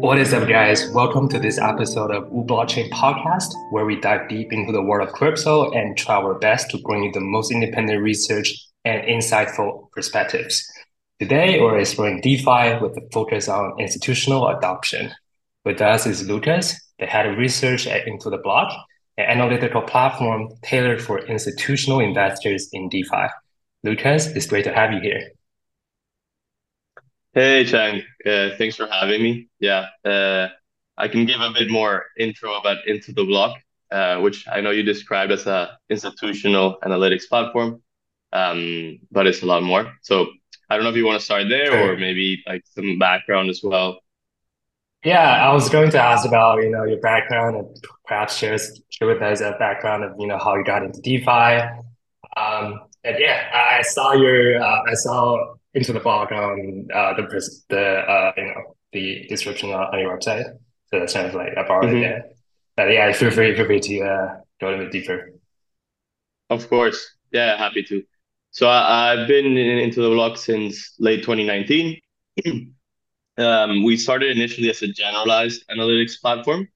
What is up, guys? Welcome to this episode of U Blockchain Podcast, where we dive deep into the world of crypto and try our best to bring you the most independent research and insightful perspectives. Today, we're exploring DeFi with a focus on institutional adoption. With us is Lucas, the head of research at Into the Block, an analytical platform tailored for institutional investors in DeFi. Lucas, it's great to have you here. Hey, Chang. Uh, thanks for having me. Yeah, uh, I can give a bit more intro about Into the Block, uh, which I know you described as a institutional analytics platform, um, but it's a lot more. So I don't know if you want to start there or maybe like some background as well. Yeah, I was going to ask about you know your background and perhaps share share with us a background of you know how you got into DeFi. Um, and yeah, I saw your uh, I saw Into the Block on uh, the the uh, you know the description on, on your website. So that sounds like I borrowed mm-hmm. it there. But yeah, feel free feel free to uh, go a little bit deeper. Of course, yeah, happy to. So I, have been in, into the block since late 2019. um, we started initially as a generalized analytics platform.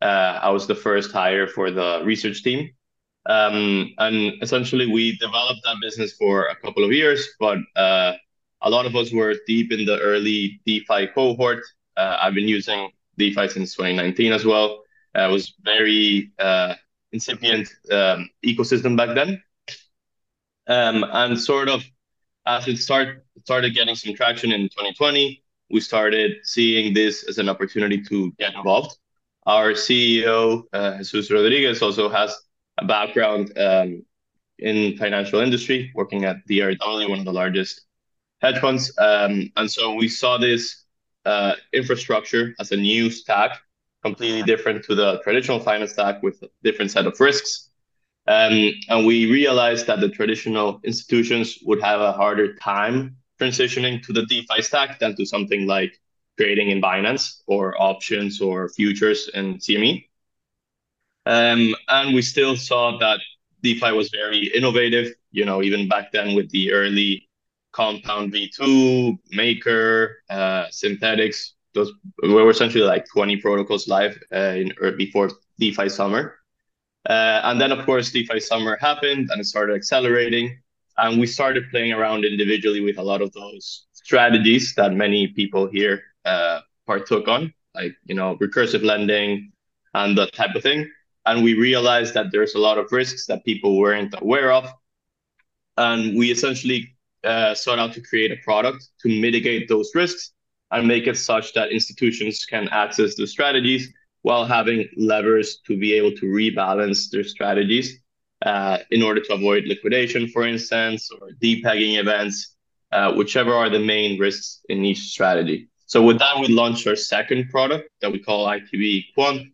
Uh, I was the first hire for the research team. Um, and essentially, we developed that business for a couple of years, but uh, a lot of us were deep in the early DeFi cohort. Uh, I've been using DeFi since 2019 as well. Uh, it was very uh, incipient um, ecosystem back then. Um, and sort of as it start, started getting some traction in 2020, we started seeing this as an opportunity to get involved. Our CEO, uh, Jesus Rodriguez, also has a background um, in financial industry, working at DRW, one of the largest hedge funds. Um, and so we saw this uh, infrastructure as a new stack, completely different to the traditional finance stack with a different set of risks. Um, and we realized that the traditional institutions would have a harder time transitioning to the DeFi stack than to something like trading in Binance or options or futures in CME. Um, and we still saw that DeFi was very innovative, you know, even back then with the early Compound V2, Maker, uh, Synthetix, those were essentially like 20 protocols live uh, in or before DeFi summer. Uh, and then, of course, DeFi summer happened and it started accelerating. And we started playing around individually with a lot of those strategies that many people here uh, partook on, like, you know, recursive lending and that type of thing. And we realized that there's a lot of risks that people weren't aware of. And we essentially uh, sought out to create a product to mitigate those risks and make it such that institutions can access the strategies while having levers to be able to rebalance their strategies uh, in order to avoid liquidation, for instance, or depegging events, uh, whichever are the main risks in each strategy. So with that, we launched our second product that we call ITB Quant,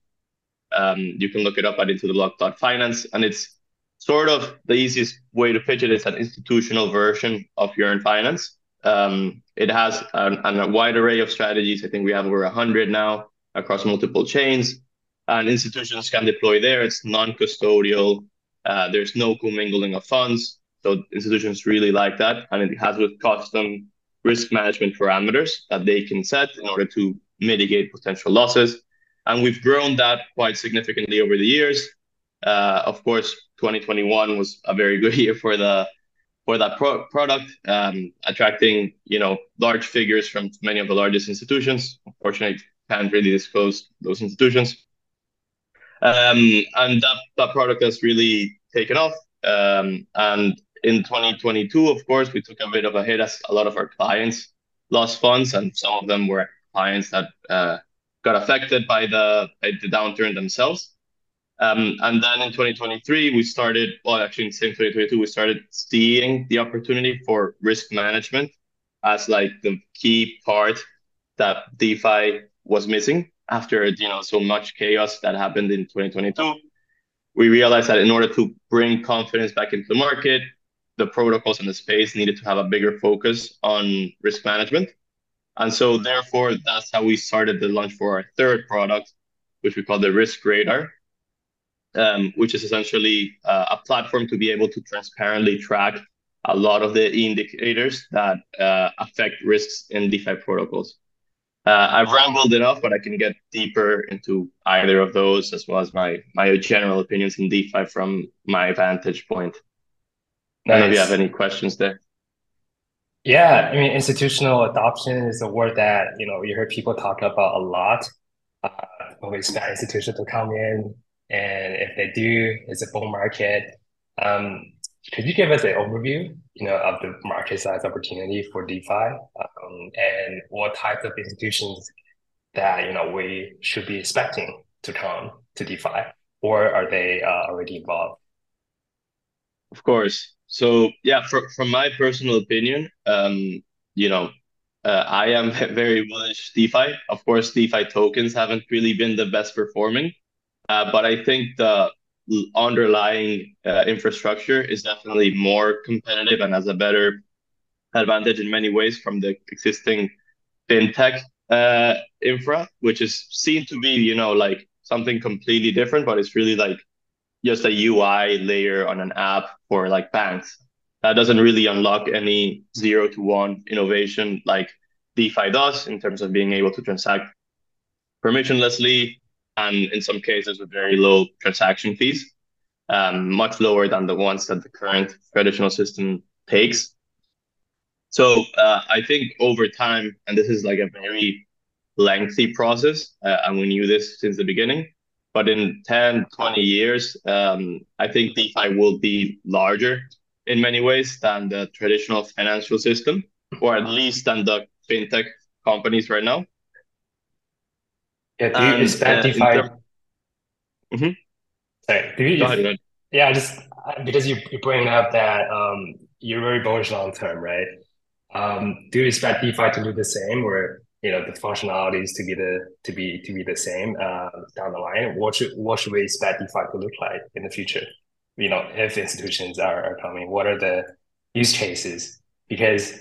um, you can look it up at intothe and it's sort of the easiest way to pitch it, is an institutional version of Yearn Finance. Um, it has an, a wide array of strategies. I think we have over 100 now across multiple chains, and institutions can deploy there. It's non-custodial. Uh, there's no commingling of funds, so institutions really like that, and it has with custom risk management parameters that they can set in order to mitigate potential losses and we've grown that quite significantly over the years. Uh, of course, 2021 was a very good year for the for that pro- product, um, attracting you know large figures from many of the largest institutions. Unfortunately, can't really disclose those institutions. Um, and that, that product has really taken off. Um, and in 2022, of course, we took a bit of a hit as a lot of our clients lost funds, and some of them were clients that uh, got affected by the by the downturn themselves. Um, and then in 2023, we started, well, actually in same 2022, we started seeing the opportunity for risk management as like the key part that DeFi was missing after, you know, so much chaos that happened in 2022. We realized that in order to bring confidence back into the market, the protocols in the space needed to have a bigger focus on risk management. And so therefore, that's how we started the launch for our third product, which we call the Risk Radar. um, which is essentially uh, a platform to be able to transparently track a lot of the indicators that uh, affect risks in DeFi protocols. Uh, I've rambled enough, but I can get deeper into either of those as well as my my general opinions in DeFi from my vantage point. Nice. I don't know if you have any questions there. Yeah, I mean, institutional adoption is a word that you know you heard people talk about a lot. Uh, we expect institutions to come in, and if they do, it's a bull market. Um, could you give us an overview, you know, of the market size opportunity for DeFi, um, and what types of institutions that you know we should be expecting to come to DeFi, or are they uh, already involved? Of course. So yeah, for, from my personal opinion, um, you know, uh, I am very bullish DeFi. Of course, DeFi tokens haven't really been the best performing, uh, but I think the underlying uh, infrastructure is definitely more competitive and has a better advantage in many ways from the existing fintech uh, infra, which is seen to be, you know, like something completely different, but it's really like just a UI layer on an app for like banks. That doesn't really unlock any zero to one innovation like DeFi does in terms of being able to transact permissionlessly and in some cases with very low transaction fees, um, much lower than the ones that the current traditional system takes. So uh, I think over time, and this is like a very lengthy process, uh, and we knew this since the beginning, but in 10, 20 years, um, I think DeFi will be larger in many ways than the traditional financial system, or at least than the fintech companies right now. Yeah, do you and, expect uh? Term- mm-hmm. Sorry, do you? Ahead. Yeah, just because you you bring up that um, you're very bullish long term, right? Um, do you expect DeFi to do the same, or you know the functionalities to be the to be to be the same uh, down the line? What should what should we expect DeFi to look like in the future? You know, if institutions are, are coming, what are the use cases? Because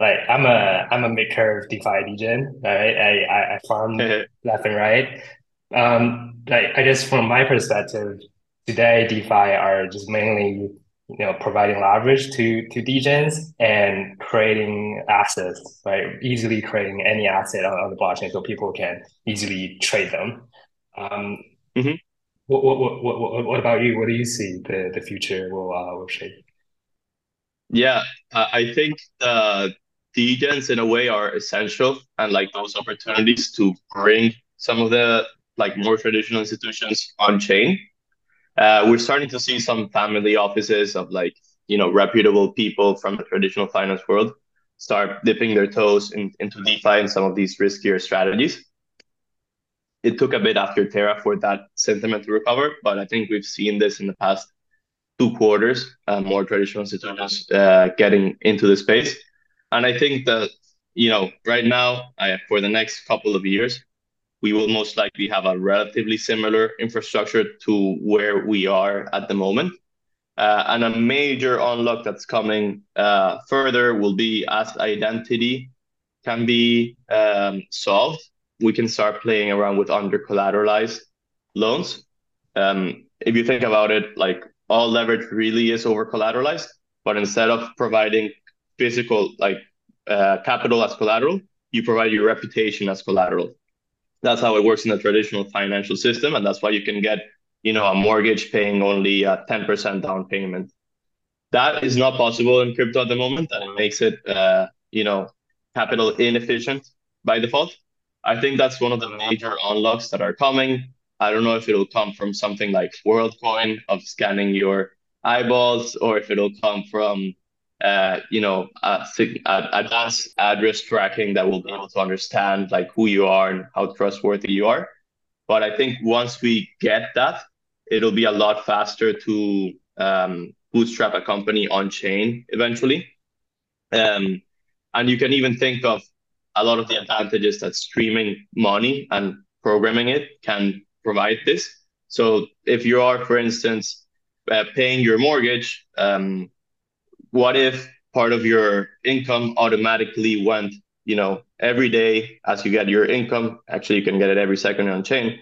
like I'm a I'm a mid curve DeFi degen, right? I I, I farm left and right. Um, like I guess from my perspective, today DeFi are just mainly you know providing leverage to to degens and creating assets, right? Easily creating any asset on, on the blockchain so people can easily trade them. Um, mm-hmm. what, what, what, what, what about you? What do you see the, the future will uh, will shape? Yeah, I think the degens in a way are essential and like those opportunities to bring some of the like more traditional institutions on chain. Uh, we're starting to see some family offices of like you know reputable people from the traditional finance world start dipping their toes in, into DeFi and some of these riskier strategies. It took a bit after Terra for that sentiment to recover, but I think we've seen this in the past two quarters, uh, more traditional institutions uh, getting into the space. And I think that, you know, right now, I, for the next couple of years, we will most likely have a relatively similar infrastructure to where we are at the moment. Uh, and a major unlock that's coming uh, further will be as identity can be um, solved, we can start playing around with under collateralized loans. Um, if you think about it, like all leverage really is over collateralized, but instead of providing physical like uh, capital as collateral, you provide your reputation as collateral. That's how it works in the traditional financial system, and that's why you can get you know a mortgage paying only a ten percent down payment. That is not possible in crypto at the moment, and it makes it uh, you know capital inefficient by default. I think that's one of the major unlocks that are coming. I don't know if it'll come from something like WorldCoin of scanning your eyeballs, or if it'll come from you know, uh, advanced address tracking that will be able to understand like who you are and how trustworthy you are. But I think once we get that, it'll be a lot faster to um, bootstrap a company on chain eventually. Um, and you can even think of a lot of the advantages that streaming money and programming it can provide this. So if you are, for instance, uh, paying your mortgage, um, what if part of your income automatically went, you know, every day as you get your income, actually you can get it every second on chain,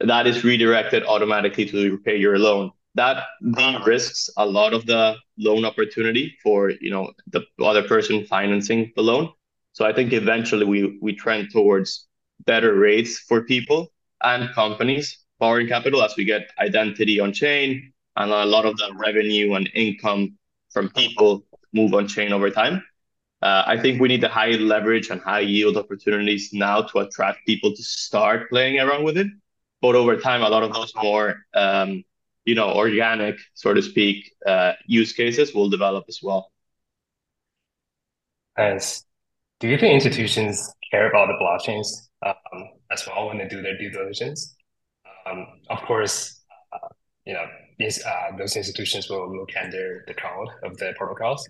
that is redirected automatically to repay your loan. That de-risks a lot of the loan opportunity for you know the other person financing the loan. So I think eventually we we trend towards better rates for people and companies borrowing capital as we get identity on chain and a lot of the revenue and income from people move on chain over time. Uh, I think we need the high leverage and high yield opportunities now to attract people to start playing around with it. But over time, a lot of those more, um, you know, organic, so to speak, uh, use cases will develop as well. Nice. Do you think institutions care about the blockchains um, as well when they do their due diligence? Um, of course, you know, these, uh, those institutions will look under the code of the protocols.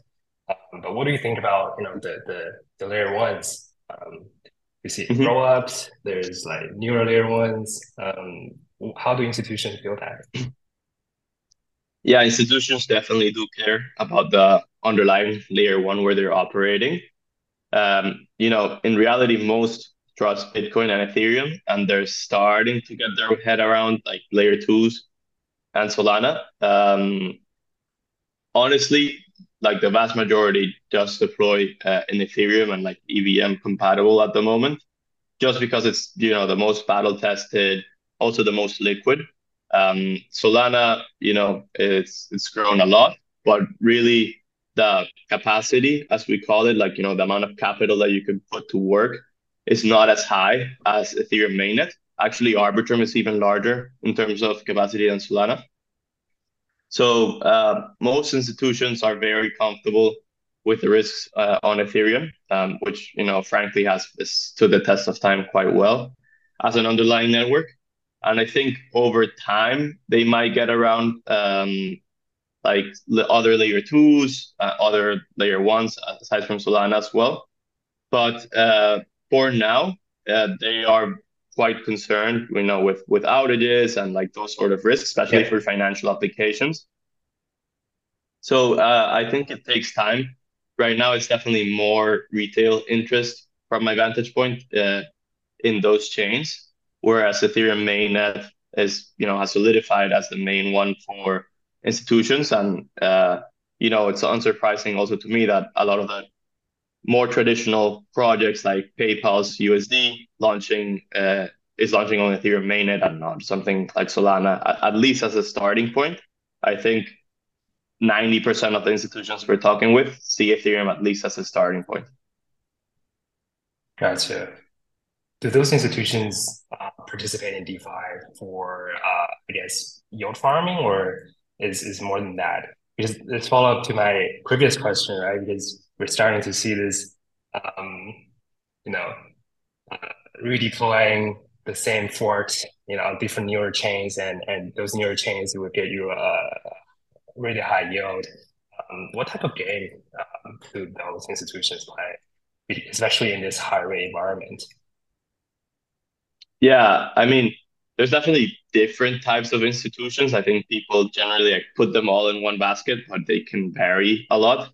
Um, but what do you think about you know the the, the layer ones? Um, you see mm-hmm. roll ups. There's like newer layer ones. Um, how do institutions feel that? Yeah, institutions definitely do care about the underlying layer one where they're operating. Um, you know, in reality, most trust Bitcoin and Ethereum, and they're starting to get their head around like layer twos and Solana. Um, honestly, like the vast majority just deploy uh, in Ethereum and like EVM compatible at the moment, just because it's you know the most battle tested, also the most liquid. Um, Solana, you know, it's it's grown a lot, but really the capacity, as we call it, like you know the amount of capital that you can put to work, is not as high as Ethereum mainnet. Actually, Arbitrum is even larger in terms of capacity than Solana. So uh, most institutions are very comfortable with the risks uh, on Ethereum, um, which you know frankly has stood the test of time quite well as an underlying network. And I think over time they might get around um, like other layer twos, uh, other layer ones aside from Solana as well. But uh, for now, uh, they are quite concerned, you know, with with outages and like those sort of risks, especially yeah. for financial applications. So uh, I think it takes time. Right now, it's definitely more retail interest from my vantage point uh, in those chains, whereas Ethereum mainnet is, you know, has solidified as the main one for institutions, and uh, you know, it's unsurprising also to me that a lot of the more traditional projects like PayPal's USD launching uh, is launching on Ethereum mainnet and not something like Solana, at, at least as a starting point. I think 90% of the institutions we're talking with see Ethereum at least as a starting point. Gotcha. Do those institutions uh, participate in DeFi for, uh, I guess, yield farming, or is is more than that? Because this follow up to my previous question, right? Because we're starting to see this, um, you know, uh, redeploying the same forks, you know, different newer chains, and and those newer chains will get you a, really high yield. Um, what type of game um, do those institutions play, especially in this high rate environment? Yeah, I mean, there's definitely different types of institutions. I think people generally like, put them all in one basket, but they can vary a lot.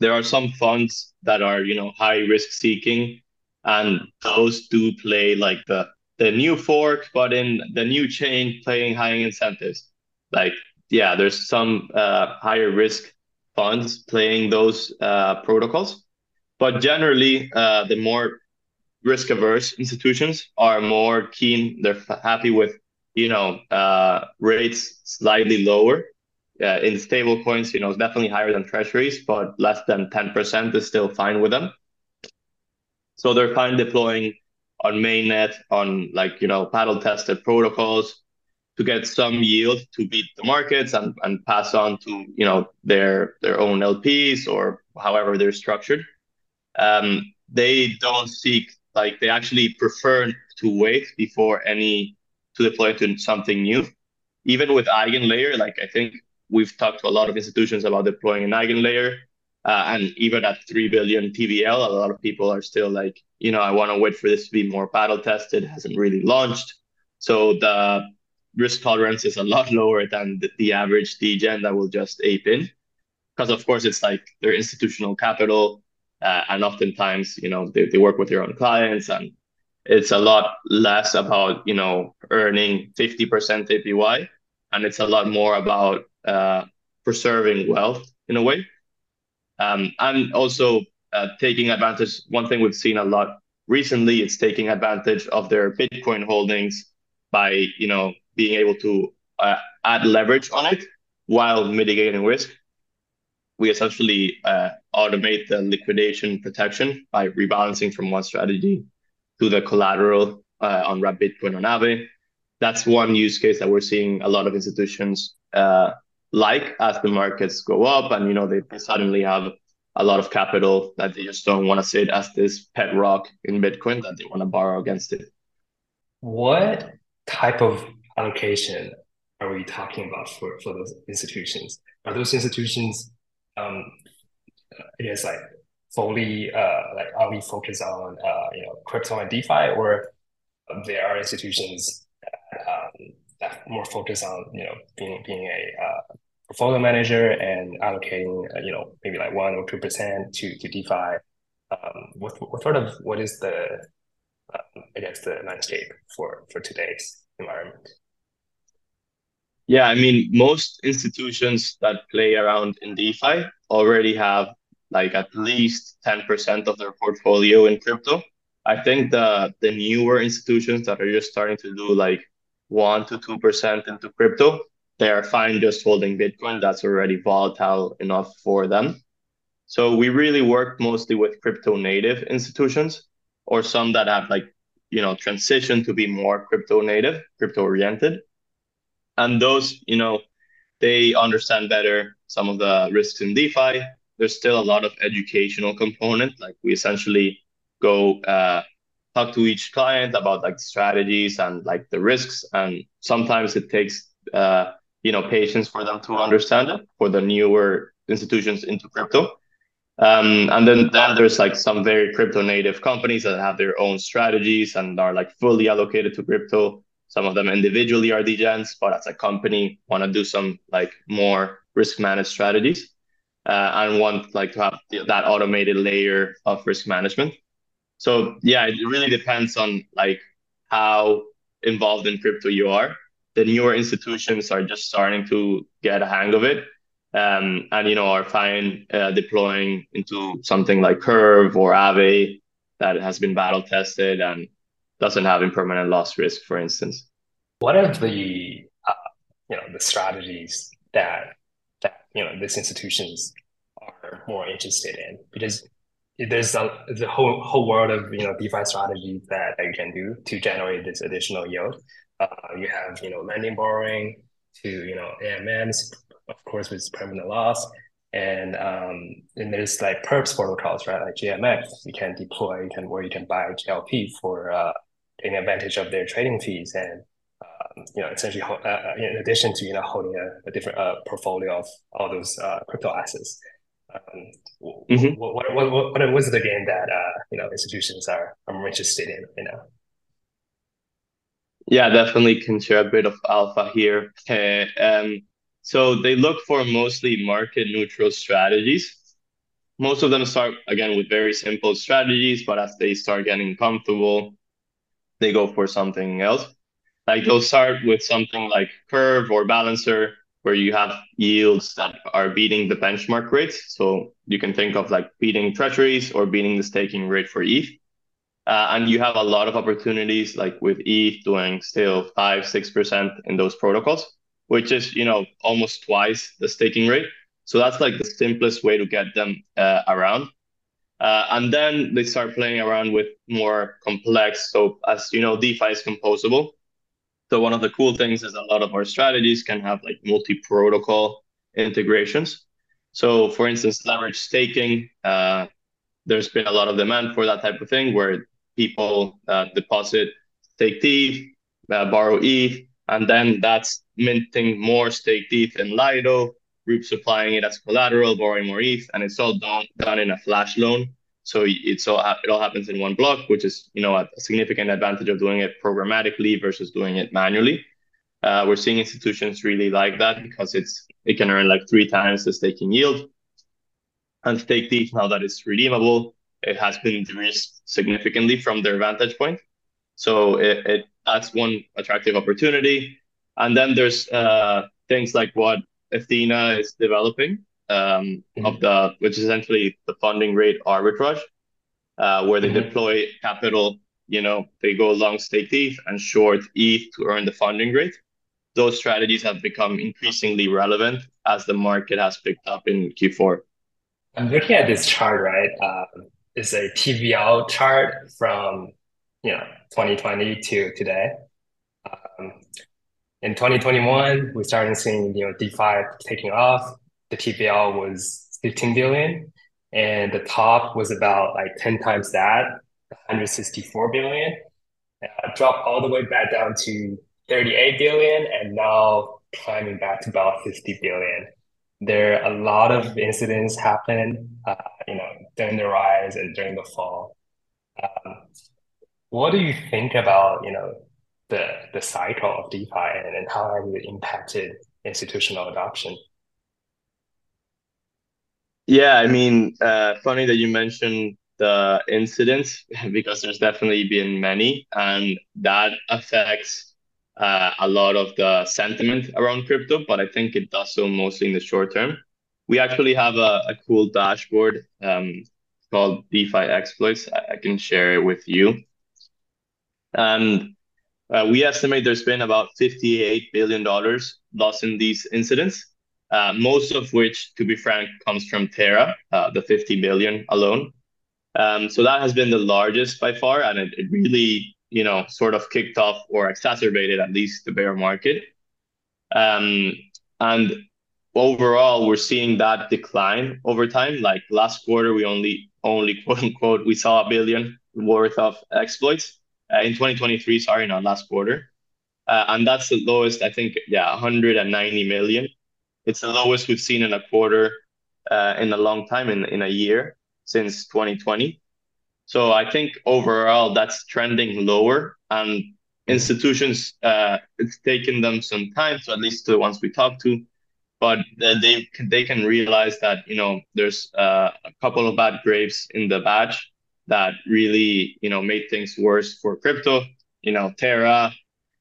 There are some funds that are, you know, high risk seeking, and those do play like the the new fork, but in the new chain playing high incentives. Like, yeah, there's some uh, higher risk funds playing those uh, protocols, but generally, uh, the more risk averse institutions are more keen. They're happy with you know uh, rates slightly lower uh, in stable coins. You know, it's definitely higher than treasuries, but less than ten percent is still fine with them. So they're fine deploying on mainnet on like you know paddle tested protocols to get some yield to beat the markets and, and pass on to you know their their own LPs or however they're structured. Um, they don't seek like they actually prefer to wait before any to deploy to something new. Even with EigenLayer, like I think we've talked to a lot of institutions about deploying an EigenLayer, uh, and even at three billion TVL, a lot of people are still like, you know, I want to wait for this to be more battle tested. hasn't really launched, so the risk tolerance is a lot lower than the, the average degen that will just ape in, because of course it's like their institutional capital uh, and oftentimes, you know, they, they work with their own clients and it's a lot less about you know earning 50% APY, and it's a lot more about uh, preserving wealth in a way, um, and also uh, taking advantage. One thing we've seen a lot recently is taking advantage of their Bitcoin holdings by you know being able to uh, add leverage on it while mitigating risk. We essentially uh, automate the liquidation protection by rebalancing from one strategy to the collateral uh, on Wrap Bitcoin on Aave. That's one use case that we're seeing a lot of institutions uh, like as the markets go up and you know they suddenly have a lot of capital that they just don't want to sit as this pet rock in Bitcoin that they want to borrow against it. What type of allocation are we talking about for, for those institutions? Are those institutions, um, I guess, like fully uh, like are we focused on uh, you know crypto and DeFi, or there are institutions that, um, that more focus on you know being being a uh, portfolio manager and allocating uh, you know maybe like one or two percent to to DeFi. Um, what what sort of what is the uh, I guess the landscape for for today's environment? Yeah, I mean, most institutions that play around in DeFi already have like at least 10% of their portfolio in crypto. I think the the newer institutions that are just starting to do like one to two percent into crypto, they are fine just holding Bitcoin. That's already volatile enough for them. So we really work mostly with crypto native institutions or some that have like, you know, transitioned to be more crypto native, crypto oriented. And those, you know, they understand better some of the risks in DeFi there's still a lot of educational component. Like we essentially go uh, talk to each client about like strategies and like the risks, and sometimes it takes uh, you know patience for them to understand it for the newer institutions into crypto. Um, and then, then there's like some very crypto native companies that have their own strategies and are like fully allocated to crypto. Some of them individually are degens, but as a company want to do some like more risk managed strategies uh, and want like to have that automated layer of risk management. So yeah, it really depends on like how involved in crypto you are. The newer institutions are just starting to get a hang of it, um, and you know are fine uh, deploying into something like Curve or Aave that has been battle tested and doesn't have impermanent loss risk, for instance. What are the uh, you know the strategies that that you know these institutions are more interested in because there's a, the whole whole world of you know DeFi strategies that you can do to generate this additional yield. Uh, you have you know lending borrowing to you know AMMs, of course with permanent loss, and um, and there's like perps protocols right like GMX you can deploy you can where you can buy GLP for uh, taking advantage of their trading fees and um, you know, essentially, uh, uh, in addition to you know holding a, a different uh, portfolio of all those uh, crypto assets. Um, mm-hmm. what, what, what, what, what is the game that uh, you know institutions are, are interested in you know? Yeah, definitely can share a bit of alpha here. Uh, um, so they look for mostly market neutral strategies. Most of them start again with very simple strategies, but as they start getting comfortable, they go for something else. Like they'll start with something like Curve or Balancer, where you have yields that are beating the benchmark rates. So you can think of like beating treasuries or beating the staking rate for ETH. Uh, and you have a lot of opportunities like with ETH doing still five, six percent in those protocols, which is you know almost twice the staking rate. So that's like the simplest way to get them uh, around. Uh, and then they start playing around with more complex. So as you know, DeFi is composable. So one of the cool things is a lot of our strategies can have like multi-protocol integrations. So for instance, leverage staking, there's been a lot of demand for that type of thing where people uh, deposit stake ETH, uh, borrow ETH, and then that's minting more stake ETH in Lido, group supplying it as collateral, borrowing more ETH, and it's all done, done in a flash loan. So it's all it all happens in one block, which is you know a significant advantage of doing it programmatically versus doing it manually. Uh, we're seeing institutions really like that because it's it can earn like three times the staking yield. And stake ETH now that it's redeemable, it has been de-risked significantly from their vantage point. So it, it that's one attractive opportunity. And then there's uh, things like what Ethena is developing um, mm-hmm. of the which is essentially the funding rate arbitrage, uh, where they mm-hmm. deploy capital. You know, they go long stake ETH and short ETH to earn the funding rate. Those strategies have become increasingly relevant as the market has picked up in Q4. I'm looking at this chart, right? Uh, it's a TVL chart from you know 2020 to today. Um, in 2021, we started seeing you know DeFi taking off. The TVL was 15 billion, and the top was about like 10 times that, 164 billion. Uh, dropped all the way back down to 38 billion, and now climbing back to about 50 billion. There are a lot of incidents happen, uh, you know, during the rise and during the fall. Um, what do you think about, you know, the the cycle of DeFi and, and how has it impacted institutional adoption? Yeah, I mean, uh, funny that you mentioned the incidents because there's definitely been many, and that affects uh, a lot of the sentiment around crypto. But I think it does so mostly in the short term. We actually have a, a cool dashboard um, called DeFi exploits. I, I can share it with you. And uh, we estimate there's been about $58 billion lost in these incidents, uh, most of which, to be frank, comes from Terra, uh, the 50 billion alone. Um, so that has been the largest by far, and it, it really, you know, sort of kicked off or exacerbated at least the bear market. Um, and overall, we're seeing that decline over time. Like last quarter, we only, only quote unquote, we saw a billion worth of exploits uh, in 2023, sorry, not last quarter. Uh, and that's the lowest, I think, yeah, 190 million. It's the lowest we've seen in a quarter uh, in a long time, in, in a year since 2020. So I think overall that's trending lower and institutions, uh, it's taken them some time, so at least the ones we talk to, but they they can realize that you know there's uh, a couple of bad grapes in the batch that really you know made things worse for crypto. You know, Terra,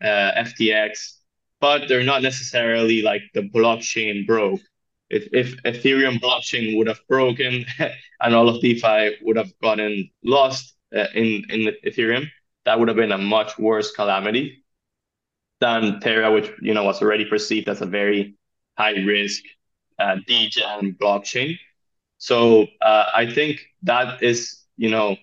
uh, FTX, but they're not necessarily like the blockchain broke. If if Ethereum blockchain would have broken and all of DeFi would have gotten lost uh, in in Ethereum, that would have been a much worse calamity than Terra, which you know was already perceived as a very high risk uh, degen blockchain. So uh, I think that is you know,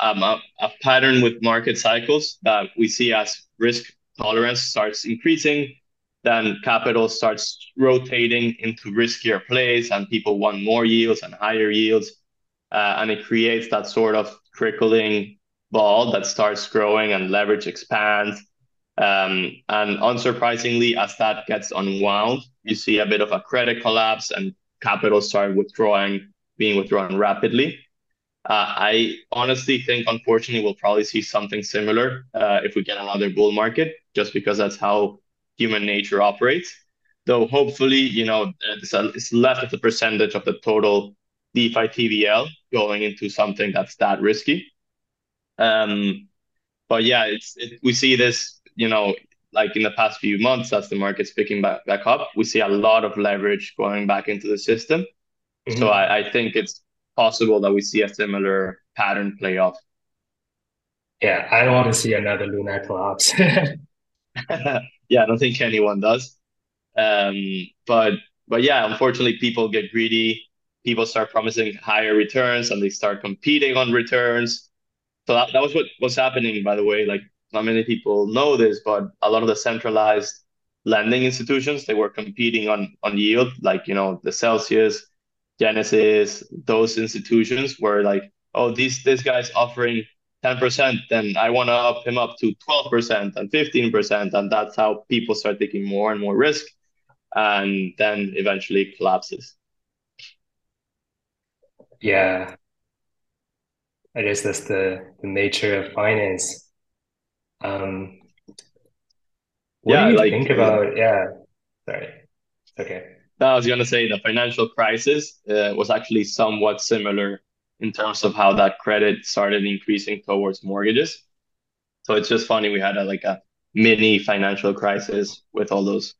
um, a, a pattern with market cycles that we see as risk tolerance starts increasing, then capital starts rotating into riskier plays, and people want more yields and higher yields, uh, and it creates that sort of trickling ball that starts growing and leverage expands. Um, and unsurprisingly, as that gets unwound, you see a bit of a credit collapse and capital start withdrawing, being withdrawn rapidly. Uh, I honestly think, unfortunately, we'll probably see something similar uh, if we get another bull market, just because that's how human nature operates. Though hopefully, you know, it's, a, it's less of the percentage of the total DeFi TVL going into something that's that risky. Um, but yeah, it's it, we see this, you know, like in the past few months as the market's picking back, back up, we see a lot of leverage going back into the system. Mm-hmm. So I, I think it's possible that we see a similar pattern play off. Yeah, I don't want to see another Luna collapse. yeah, I don't think anyone does. Um, but but yeah, unfortunately, people get greedy. People start promising higher returns, and they start competing on returns. So that, that was what was happening, by the way. Like not many people know this, but a lot of the centralized lending institutions they were competing on on yield, like you know the Celsius, Genesis, those institutions were like, oh, this this guy's offering 10%, then I want to up him up to 12% and 15%. And that's how people start taking more and more risk and then eventually collapses. Yeah. I guess that's the, the nature of finance. Um, what yeah, do you like, think about? Yeah, sorry. Okay. I was going to say the financial crisis uh, was actually somewhat similar in terms of how that credit started increasing towards mortgages. So it's just funny we had a, like a mini financial crisis with all those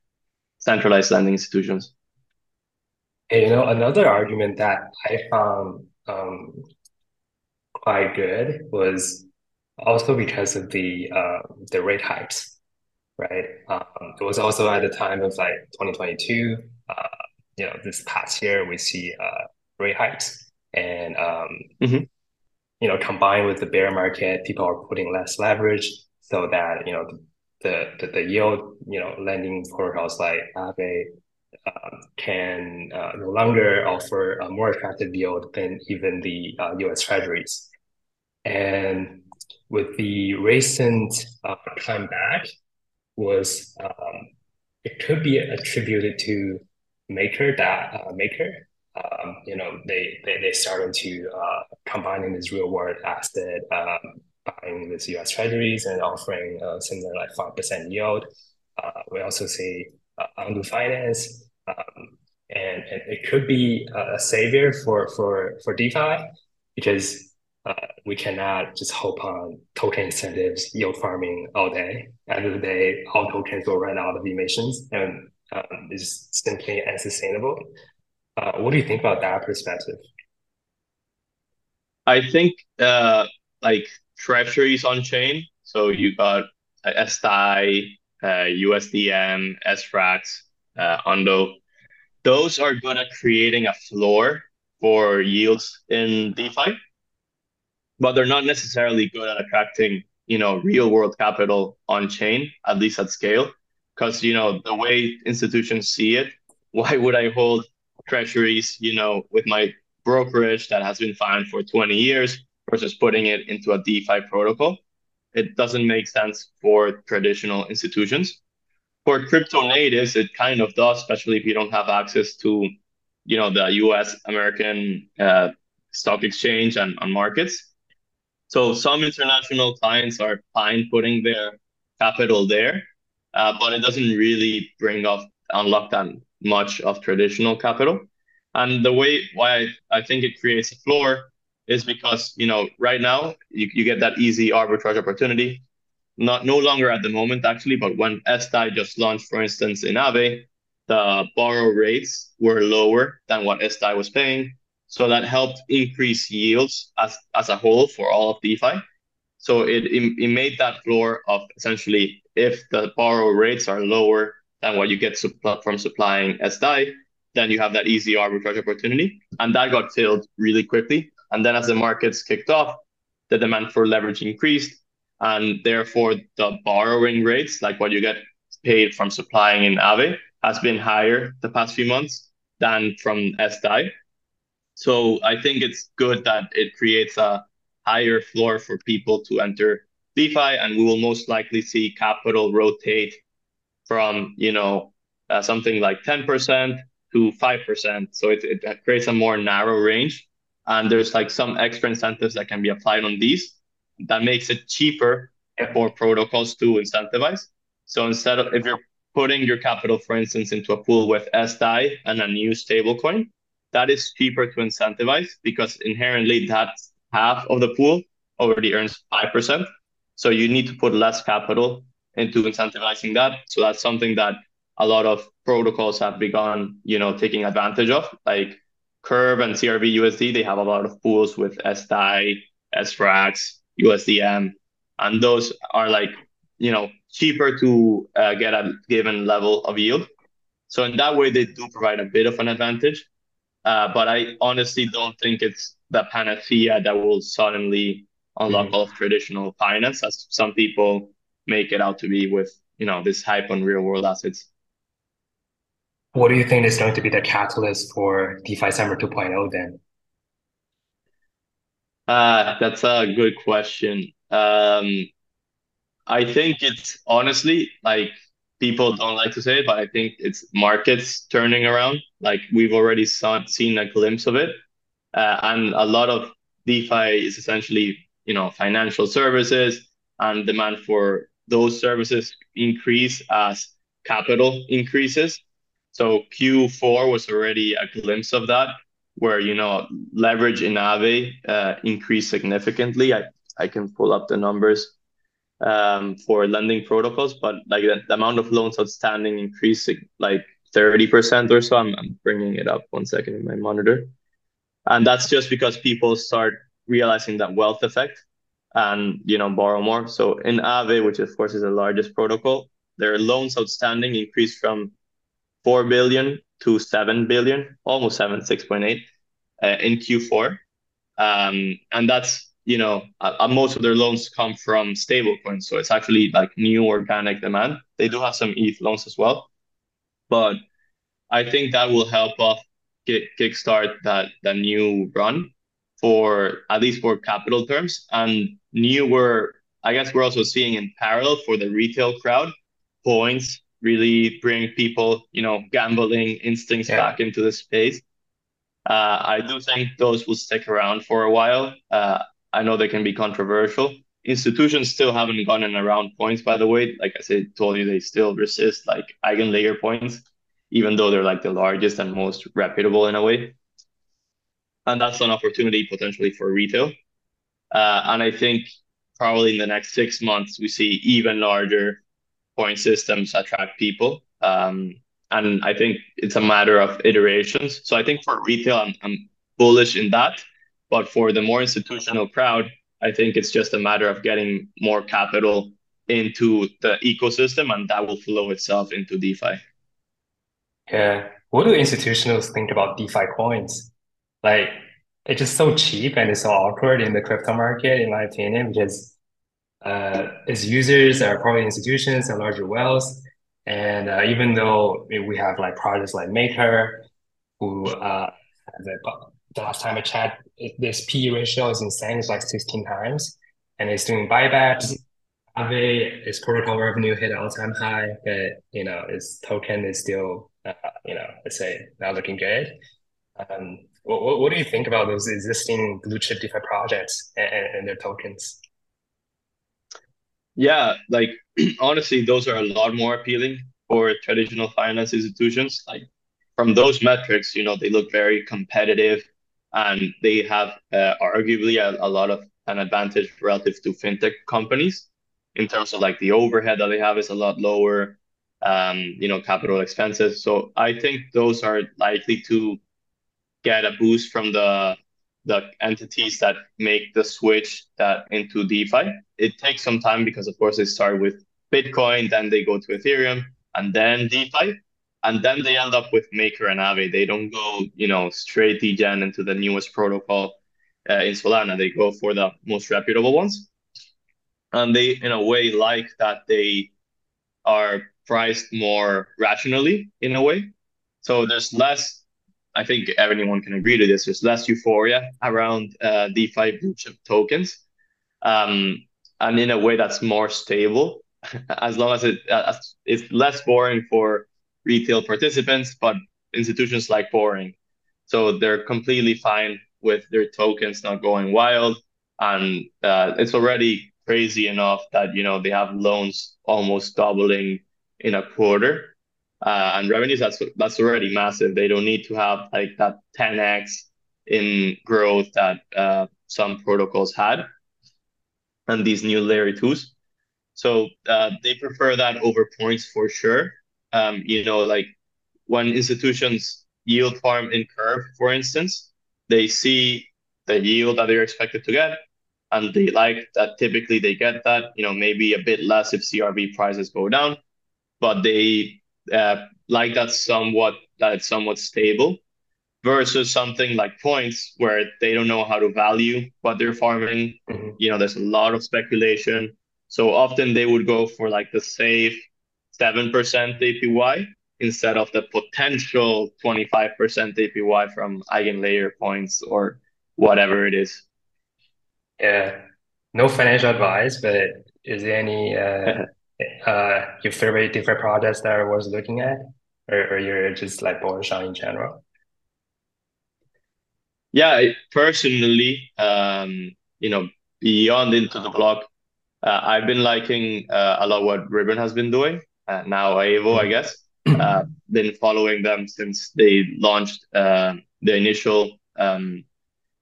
centralized lending institutions. And, you know, another argument that I found um, quite good was also because of the uh, the rate hikes, right? Um, it was also at the time of like 2022. Uh, you know, this past year we see uh, rate hikes, and um, mm-hmm. you know, combined with the bear market, people are putting less leverage so that you know the the, the yield, you know, lending protocols like Aave uh, can uh, no longer offer a more attractive yield than even the uh, U.S. Treasuries. And with the recent uh, time back, was um, it could be attributed to Maker that uh, Maker. Um, you know, they they they started to uh, combining this real world asset, um, buying this U.S. Treasuries and offering uh, something like five percent yield. Uh, we also see uh, Ondo finance um, and, and it could be a savior for for for DeFi because uh, we cannot just hope on token incentives, yield farming all day. At the end of the day, all tokens will run out of emissions, and um, it's simply unsustainable. Uh, what do you think about that perspective? I think uh, like treasuries on chain. So you got uh, uh, USDM, SFRAX, uh, Ondo, those are good at creating a floor for yields in DeFi, but they're not necessarily good at attracting, you know, real world capital on chain, at least at scale. Because, you know, the way institutions see it, why would I hold treasuries, you know, with my brokerage that has been fine for 20 years versus putting it into a DeFi protocol? It doesn't make sense for traditional institutions for crypto natives, it kind of does, especially if you don't have access to, you know, the U.S. American uh, stock exchange and on markets. So some international clients are fine putting their capital there, uh, but it doesn't really bring up unlock that much of traditional capital. And the way why I, I think it creates a floor is because you know right now you, you get that easy arbitrage opportunity not no longer at the moment actually, but when SDAI just launched, for instance, in Aave, the borrow rates were lower than what SDAI was paying. So that helped increase yields as, as a whole for all of DeFi. So it, it, it made that floor of essentially if the borrow rates are lower than what you get from supplying SDAI, then you have that easy arbitrage opportunity. And that got filled really quickly. And then as the markets kicked off, the demand for leverage increased and therefore the borrowing rates, like what you get paid from supplying in Aave, has been higher the past few months than from SDAI. So I think it's good that it creates a higher floor for people to enter DeFi, and we will most likely see capital rotate from you know uh, something like 10% to 5%. So it, it creates a more narrow range, and there's like some extra incentives that can be applied on these that makes it cheaper for protocols to incentivize. So instead of if you're putting your capital, for instance, into a pool with SDAI and a new stablecoin, that is cheaper to incentivize because inherently that half of the pool already earns 5%. So you need to put less capital into incentivizing that. So that's something that a lot of protocols have begun, you know, taking advantage of. Like Curve and CRV USD, they have a lot of pools with SDAI, SFRAX, USDM, and those are like you know cheaper to uh, get a given level of yield. So in that way, they do provide a bit of an advantage. Uh, but I honestly don't think it's the panacea that will suddenly unlock mm-hmm. all of traditional finance, as some people make it out to be with you know this hype on real world assets. What do you think is going to be the catalyst for DeFi Summer 2.0 then? Uh, that's a good question. Um, I think it's honestly like people don't like to say it, but I think it's markets turning around. Like we've already saw, seen a glimpse of it, uh, and a lot of DeFi is essentially you know financial services, and demand for those services increase as capital increases. So Q4 was already a glimpse of that where you know leverage in Aave uh, increased significantly. I, can pull up the numbers. um, for lending protocols, but like the, amount of loans outstanding increasing like 30% or so. I'm bringing it up one second in my monitor. And that's just because people start realizing that wealth effect and you know borrow more. So in Aave, which of course is the largest protocol, their loans outstanding increased from 4 billion to 7 billion, almost 7, 6.8 uh, in Q4. Um, and that's you know, uh, uh, most of their loans come from stablecoins. So it's actually like new organic demand. They do have some ETH loans as well. But I think that will help off kick kickstart that that new run for at least for capital terms. And newer, I guess we're also seeing in parallel for the retail crowd, points really bring people, you know, gambling instincts yeah. back into the space. Uh, I do think those will stick around for a while. Uh, I know they can be controversial. Institutions still haven't gotten around points, by the way. Like I said, told you, they still resist like eigenlayer points, even though they're like the largest and most reputable in a way. And that's an opportunity potentially for retail. Uh, and I think probably in the next six months, we see even larger point systems attract people. Um, and I think it's a matter of iterations. So I think for retail, I'm, I'm bullish in that. But for the more institutional crowd, I think it's just a matter of getting more capital into the ecosystem and that will flow itself into DeFi. Yeah. What do institutionals think about DeFi coins? Like, it's just so cheap and it's so awkward in the crypto market, in my opinion, because uh, its users are probably institutions and larger wealth. And uh, even though we have like projects like Maker, who uh, the last time I checked, this PE ratio is insane. It's like 16 times, and it's doing buybacks. Aave, its protocol revenue hit an all-time high, but you know its token is still, uh, you know, let's say not looking good. Um, what, what do you think about those existing blue chip DeFi projects and, and their tokens? Yeah, like honestly, those are a lot more appealing for traditional finance institutions. Like from those metrics, you know, they look very competitive and they have uh, arguably a, a lot of an advantage relative to fintech companies in terms of like the overhead that they have is a lot lower um, you know capital expenses so i think those are likely to get a boost from the the entities that make the switch that into defi it takes some time because of course they start with bitcoin then they go to ethereum and then defi and then they end up with Maker and Aave. They don't go, you know, straight degen into the newest protocol uh, in Solana. They go for the most reputable ones, and they, in a way, like that they are priced more rationally in a way. So there's less. I think everyone can agree to this. There's less euphoria around uh, DeFi blue chip tokens, um, and in a way that's more stable. as long as it uh, it's less boring for retail participants, but institutions like boring. So they're completely fine with their tokens not going wild. And uh, it's already crazy enough that, you know, they have loans almost doubling in a quarter. Uh, and revenues, that's, that's already massive. They don't need to have like that 10x in growth that uh, some protocols had and these new layer twos. So uh, they prefer that over points for sure um, you know, like when institutions yield farm in Curve, for instance, they see the yield that they're expected to get, and they like that typically they get that, you know, maybe a bit less if CRV prices go down, but they uh, like that's somewhat that it's somewhat stable versus something like points where they don't know how to value what they're farming. Mm-hmm. You know, there's a lot of speculation. So often they would go for like the safe 7% APY instead of the potential 25% APY from eigenlayer points or whatever it is. Yeah, no financial advice, but is there any uh, uh, your favorite different projects that are worth looking at, or, or you're just like bullish on in general? Yeah, personally, um, you know, beyond into the block, uh, I've been liking uh, a lot what Ribbon has been doing uh, now Aevo, I guess. Uh, been following them since they launched uh, the initial um,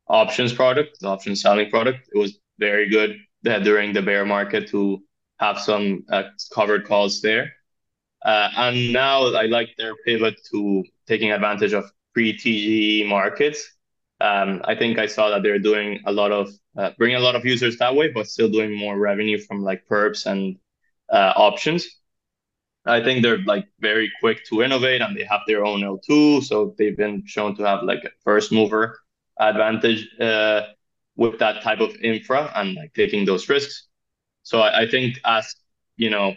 options product, the options selling product. It was very good that during the bear market to have some uh, covered calls there. Uh, and now I like their pivot to taking advantage of pre-TGE markets. Um, I think I saw that they're doing a lot of uh, bringing a lot of users that way, but still doing more revenue from like perps and uh, options. I think they're like very quick to innovate and they have their own L2. So they've been shown to have like a first mover advantage uh, with that type of infra and like taking those risks. So I, I think as, you know,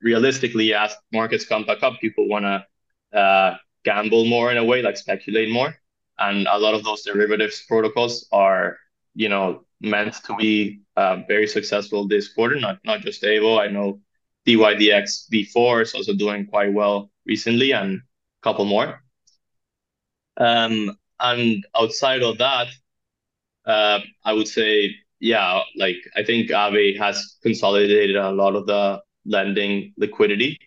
realistically, as markets come back up, people want to uh, gamble more in a way, like speculate more. And a lot of those derivatives protocols are, you know, meant to be uh, very successful this quarter, not, not just Aevo. I know DYDX V4 is also doing quite well recently and a couple more. Um, and outside of that, uh, I would say, yeah, like I think Aave has consolidated a lot of the lending liquidity.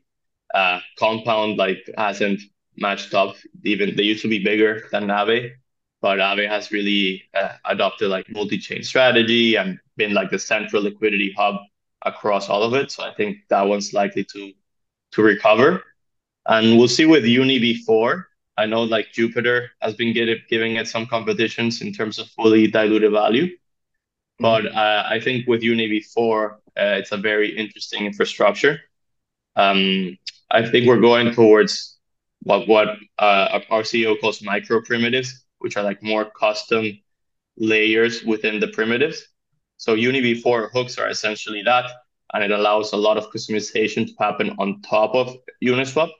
Uh, Compound like hasn't matched up. Even they used to be bigger than Aave, but Aave has really uh, adopted like multi-chain strategy and been like the central liquidity hub across all of it. So I think that one's likely to to recover. And we'll see with Uni V4. I know like Jupiter has been get giving it some competitions in terms of fully diluted value. But uh, I think with Uni V4, uh, it's a very interesting infrastructure. Um, I think we're going towards what what uh, our CEO calls micro primitives, which are like more custom layers within the primitives. So UniV4 hooks are essentially that, and it allows a lot of customization to happen on top of Uniswap.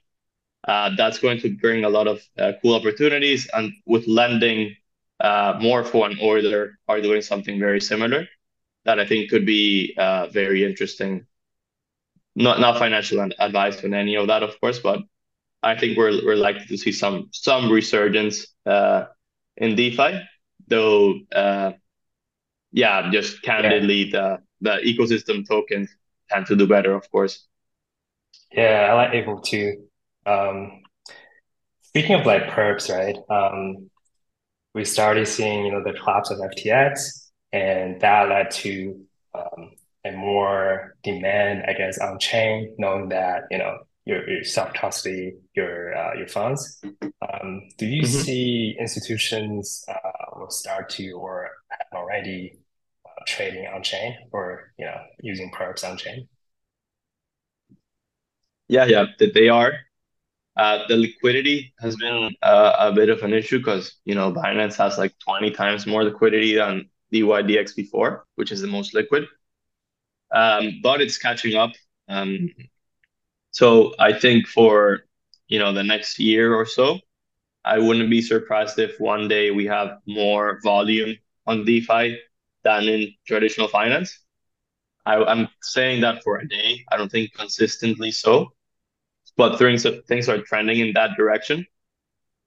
Uh, that's going to bring a lot of uh, cool opportunities. And with lending, uh, Morpho and Euler are doing something very similar that I think could be uh, very interesting. Not not financial advice on any of that, of course, but I think we're we're likely to see some some resurgence uh, in DeFi, though uh, yeah, just candidly, yeah. the the ecosystem tokens tend to do better, of course. Yeah, I like Aevo too. Um, speaking of like perps, right? Um, we started seeing you know the collapse of FTX, and that led to um, a more demand, I guess, on chain, knowing that you know your, your self custody your uh, your funds. Um, do you mm-hmm. see institutions uh, will start to or have already trading on chain or you know using perps on chain? Yeah, yeah, they are. Uh, the liquidity has been uh, a bit of an issue because you know Binance has like 20 times more liquidity than DYDX V4, which is the most liquid. Um, but it's catching up. Um, so I think for you know the next year or so, I wouldn't be surprised if one day we have more volume on DeFi than in traditional finance. I, am saying that for a day. I don't think consistently so, but things things are trending in that direction.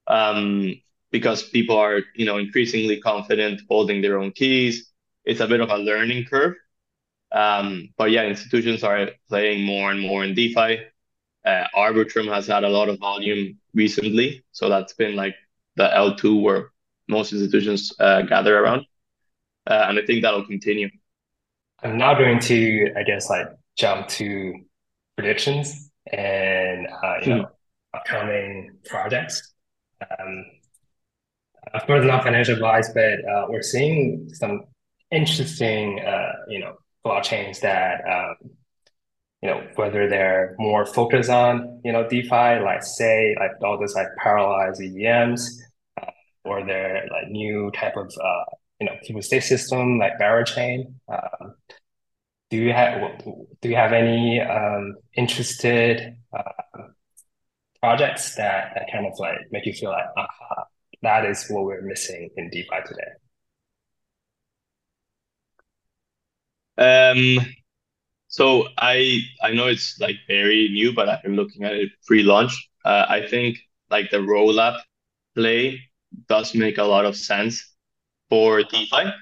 Um, because people are you know increasingly confident holding their own keys. It's a bit of a learning curve. Um, but yeah, institutions are playing more and more in DeFi. Uh, Arbitrum has had a lot of volume recently, so that's been like the L2 where most institutions uh, gather around uh, and I think that'll continue. I'm now going to, I guess, like jump to predictions and uh, you know hmm. upcoming projects. Um, of course, not financial advice, but uh, we're seeing some interesting, uh, you know, blockchains that, um, you know, whether they're more focused on, you know, DeFi, like say, like all this like parallelized EVMs, uh, or they're like new type of uh, you know of system like Berachain. Um, do you have do you have any um, interested uh, projects that that kind of like make you feel like aha that is what we're missing in DeFi today? Um, so I I know it's like very new, but I've been looking at it pre-launch. Uh, I think like the roll up play does make a lot of sense for DeFi.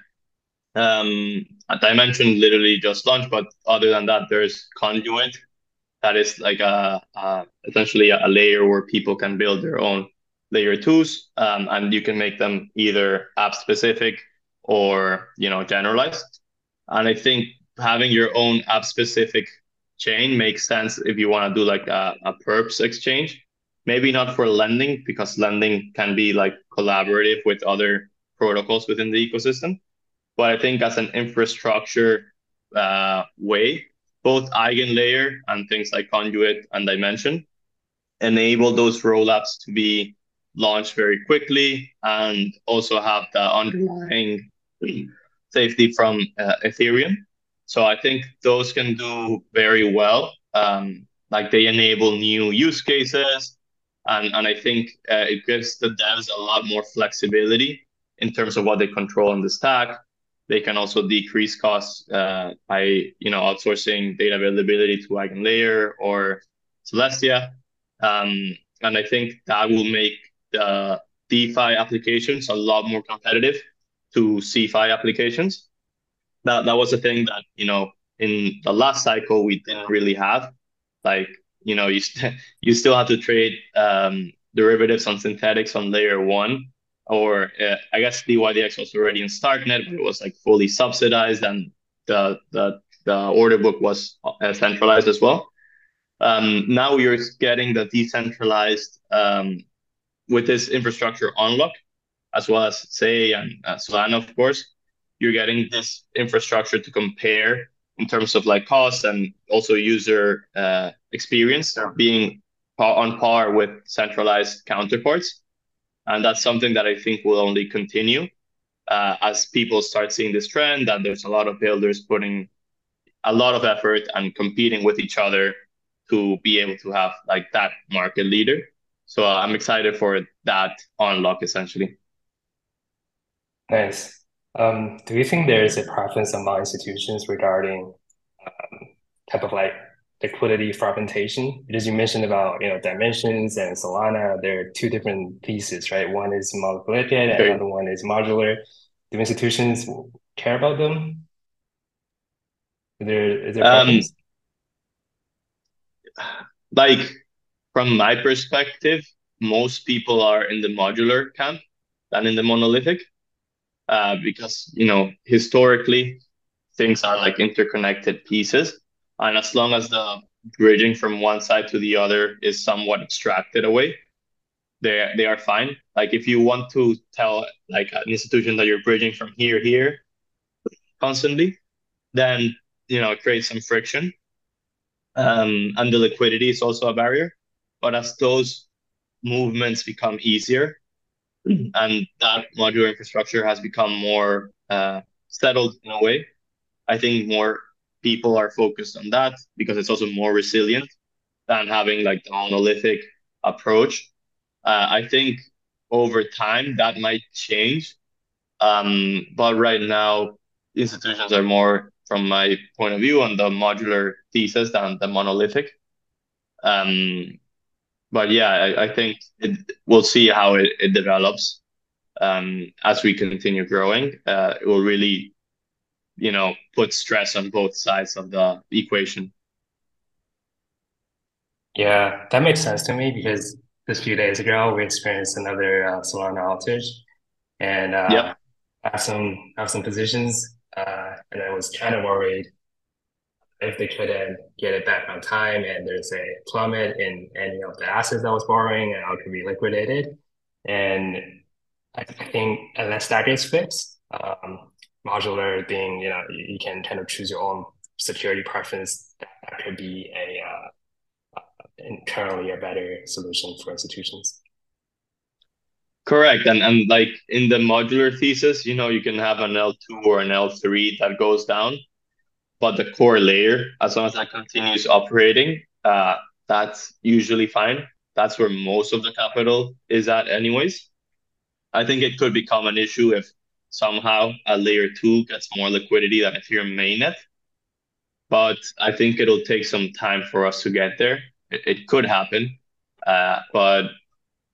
Um, I mentioned literally just launch, but other than that, there's Conduit. That is like a, a essentially a layer where people can build their own layer twos, um, and you can make them either app specific or you know generalized. And I think having your own app specific chain makes sense if you want to do like a, a perps exchange. Maybe not for lending because lending can be like collaborative with other protocols within the ecosystem. But I think as an infrastructure uh, way, both Eigenlayer and things like Conduit and Dymension enable those rollups to be launched very quickly and also have the underlying safety from uh, Ethereum. So I think those can do very well. Um, like they enable new use cases, and and I think uh, it gives the devs a lot more flexibility in terms of what they control on the stack. They can also decrease costs uh, by you know outsourcing data availability to Eigenlayer or Celestia, um, and I think that will make the DeFi applications a lot more competitive to CeFi applications. That that was a thing that you know in the last cycle we didn't really have. Like you know you st- you still have to trade um, derivatives on Synthetix on layer one, or uh, I guess DYDX was already in Starknet, but it was like fully subsidized, and the the the order book was uh, centralized as well. Um, now you're getting the decentralized um, with this infrastructure unlock as well as Sei and uh, Solana, of course, you're getting this infrastructure to compare in terms of like cost and also user uh, experience being on par with centralized counterparts. And that's something that I think will only continue uh, as people start seeing this trend that there's a lot of builders putting a lot of effort and competing with each other to be able to have like that market leader. So I'm excited for that unlock essentially. Nice. Um, do you think there is a preference among institutions regarding um, type of like liquidity fragmentation? Because you mentioned about you know Dymensions and Solana, there are two different pieces right? One is monolithic, and okay. another one is modular. Do institutions care about them? Is there is there um, like from my perspective, most people are in the modular camp than in the monolithic uh, because you know historically things are like interconnected pieces, and as long as the bridging from one side to the other is somewhat extracted away, they they are fine. Like if you want to tell like an institution that you're bridging from here here constantly, then you know it creates some friction, um, and the liquidity is also a barrier. But as those movements become easier, and that modular infrastructure has become more uh, settled in a way. I think more people are focused on that because it's also more resilient than having like the monolithic approach. Uh, I think over time that might change, um, but right now institutions are more, from my point of view, on the modular thesis than the monolithic. Um, but yeah, I, I think it, we'll see how it, it develops um, as we continue growing. Uh, it will really, you know, put stress on both sides of the equation. Yeah, that makes sense to me because just a few days ago we experienced another uh, Solana outage, and uh, yep. I have some have some positions, uh, and I was kind of worried if they couldn't get it back on time and there's a plummet in any of the assets I was borrowing and I could be liquidated. And I, I think unless that gets fixed, um, modular being, you know, you, can kind of choose your own security preference, that, could be a uh, uh, internally a better solution for institutions. Correct. And and like in the modular thesis, you know, you can have an L2 or an L3 that goes down but the core layer, as long as that continues operating, uh, that's usually fine. That's where most of the capital is at, anyways. I think it could become an issue if somehow a layer two gets more liquidity than Ethereum mainnet. But I think it'll take some time for us to get there. It, it could happen, uh, but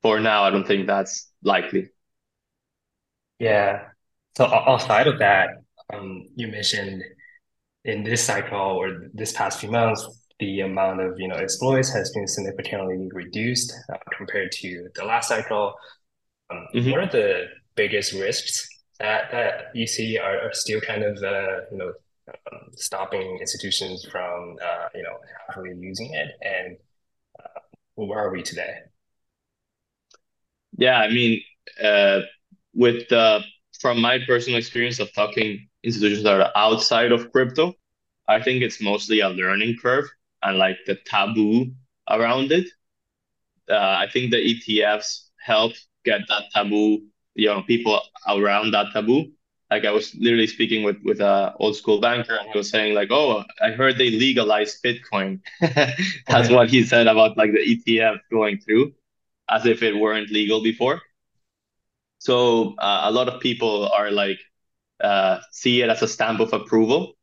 for now, I don't think that's likely. Yeah. So outside of that, um, you mentioned in this cycle or this past few months, the amount of you know exploits has been significantly reduced uh, compared to the last cycle. Um, mm-hmm. What are the biggest risks that, that you see are, are still kind of uh, you know um, stopping institutions from uh, you know actually using it, and uh, where are we today? Yeah, I mean, uh, with from my personal experience of talking institutions that are outside of crypto, I think it's mostly a learning curve and like the taboo around it. Uh, I think the ETFs help get that taboo, you know, people around that taboo. Like I was literally speaking with with a old school banker, and he was saying like, "Oh, I heard they legalized Bitcoin." That's what he said about like the ETF going through, as if it weren't legal before. So uh, a lot of people are like uh, see it as a stamp of approval,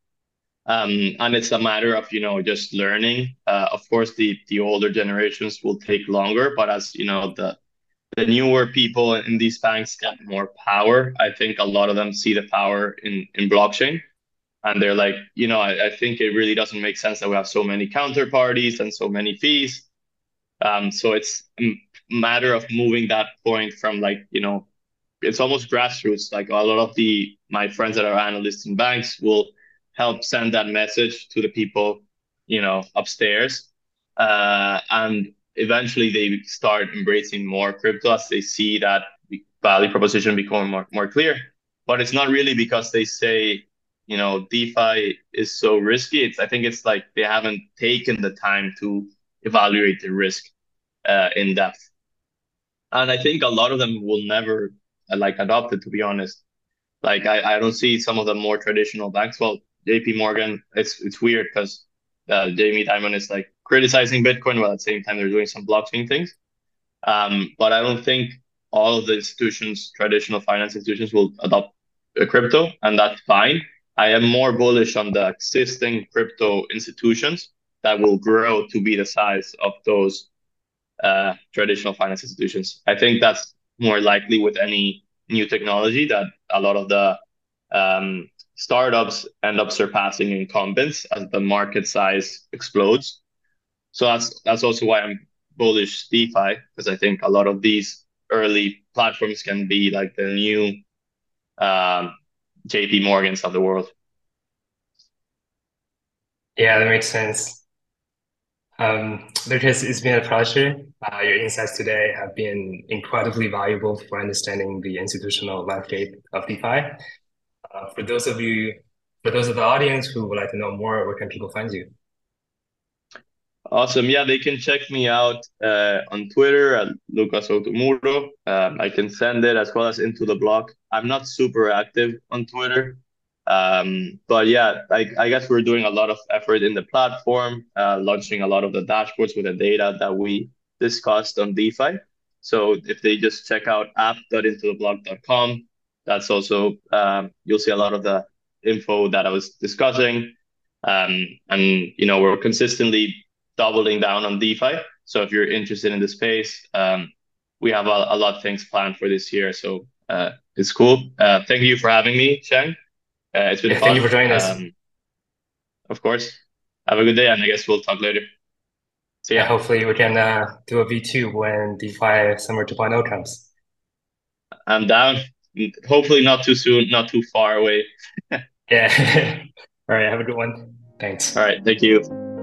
um, and it's a matter of you know just learning. Uh, of course, the the older generations will take longer, but as you know the the newer people in these banks get more power. I think a lot of them see the power in in blockchain, and they're like, you know, I, I think it really doesn't make sense that we have so many counterparties and so many fees. Um, so it's a matter of moving that point from like you know it's almost grassroots. Like a lot of the my friends that are analysts in banks will help send that message to the people, you know, upstairs, uh, and eventually they start embracing more crypto as they see that value proposition become more more clear. But it's not really because they say, you know, DeFi is so risky. It's I think it's like they haven't taken the time to evaluate the risk uh, in depth. And I think a lot of them will never like adopt it, to be honest like I, I don't see some of the more traditional banks well jp morgan it's it's weird because uh, jamie dimon is like criticizing bitcoin while at the same time they're doing some blockchain things. Um, but i don't think all of the institutions traditional finance institutions will adopt crypto and that's fine. I am more bullish on the existing crypto institutions that will grow to be the size of those uh, traditional finance institutions. I think that's more likely with any new technology that a lot of the um, startups end up surpassing incumbents as the market size explodes. So that's that's also why I'm bullish DeFi because I think a lot of these early platforms can be like the new um, JP Morgans of the world. Yeah, that makes sense. Um, Lucas, it's been a pleasure. Uh, your insights today have been incredibly valuable for understanding the institutional landscape of DeFi. Uh, for those of you, for those of the audience who would like to know more, where can people find you? Awesome. Yeah, they can check me out uh, on Twitter at Lucas Outumuro. Um, I can send it as well as Into the Block. I'm not super active on Twitter. Um, but yeah, I, I guess we're doing a lot of effort in the platform, uh, launching a lot of the dashboards with the data that we discussed on DeFi. So if they just check out app.intotheblock.com, that's also um, you'll see a lot of the info that I was discussing. Um, and you know we're consistently doubling down on DeFi. So if you're interested in the space, um, we have a, a, lot of things planned for this year. So uh, it's cool. Uh, thank you for having me, Cheng. Uh, it's been yeah, fun. Thank you for joining us. Um, of course. Have a good day, and I guess we'll talk later. So yeah, hopefully we can uh, do a V2 when DeFi Summer 2.0 comes. I'm down. Hopefully not too soon, not too far away. yeah. All right. Have a good one. Thanks. All right. Thank you.